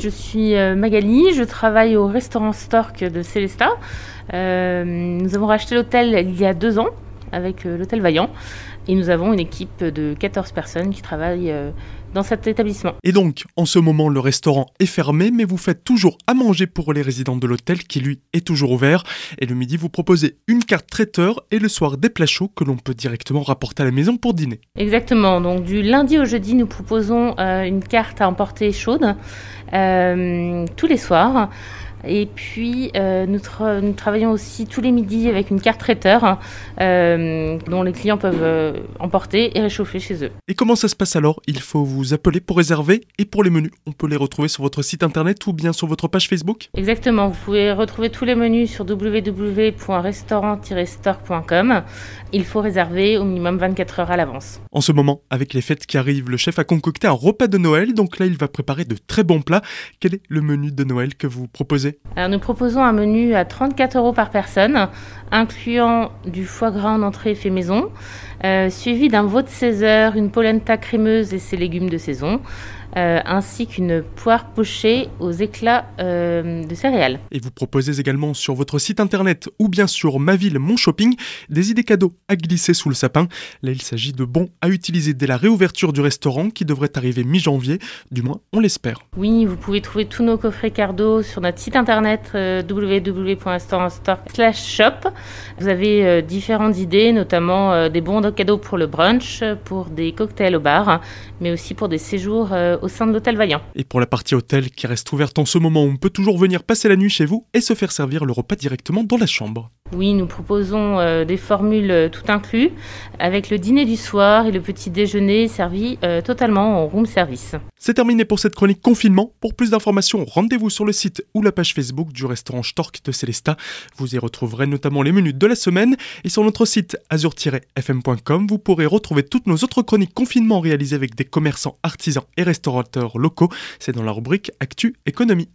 Je suis euh, Magali, je travaille au restaurant Stork de Célesta. Euh, nous avons racheté l'hôtel il y a deux ans avec euh, l'hôtel Vaillant et nous avons une équipe de 14 personnes qui travaillent dans cet établissement. Et donc, en ce moment, le restaurant est fermé, mais vous faites toujours à manger pour les résidents de l'hôtel qui, lui, est toujours ouvert. Et le midi, vous proposez une carte traiteur et le soir des plats chauds que l'on peut directement rapporter à la maison pour dîner. Exactement. Donc, du lundi au jeudi, nous proposons une carte à emporter chaude euh, tous les soirs. Et puis, euh, nous, nous, travaillons aussi tous les midis avec une carte traiteur euh, dont les clients peuvent euh, emporter et réchauffer chez eux. Et comment ça se passe alors? Il faut vous appeler pour réserver et pour les menus, on peut les retrouver sur votre site internet ou bien sur votre page Facebook? Exactement, vous pouvez retrouver tous les menus sur www.restaurant-store.com. Il faut réserver au minimum 24 heures à l'avance. En ce moment, avec les fêtes qui arrivent, le chef a concocté un repas de Noël, donc là il va préparer de très bons plats. Quel est le menu de Noël que vous proposez? Alors, nous proposons un menu à 34 euros par personne, incluant du foie gras en entrée fait maison, euh, suivi d'un veau de 16 heures, une polenta crémeuse et ses légumes de saison, euh, ainsi qu'une poire pochée aux éclats euh, de céréales. Et vous proposez également sur votre site internet ou bien sur Ma Ville Mon Shopping des idées cadeaux à glisser sous le sapin. Là, il s'agit de bons à utiliser dès la réouverture du restaurant qui devrait arriver mi-janvier, du moins on l'espère. Oui, vous pouvez trouver tous nos coffrets cadeaux sur notre site internet www.restaurantstore/shop. Vous avez différentes idées, notamment des bons cadeaux pour le brunch, pour des cocktails au bar, mais aussi pour des séjours au sein de l'hôtel Vaillant. Et pour la partie hôtel qui reste ouverte en ce moment, on peut toujours venir passer la nuit chez vous et se faire servir le repas directement dans la chambre. Oui, nous proposons euh, des formules euh, tout inclus, avec le dîner du soir et le petit déjeuner servi euh, totalement en room service. C'est terminé pour cette chronique confinement. Pour plus d'informations, rendez-vous sur le site ou la page Facebook du restaurant Stork de Célesta. Vous y retrouverez notamment les menus de la semaine. Et sur notre site azur-fm.com, vous pourrez retrouver toutes nos autres chroniques confinement réalisées avec des commerçants, artisans et restaurateurs locaux. C'est dans la rubrique Actu Économie.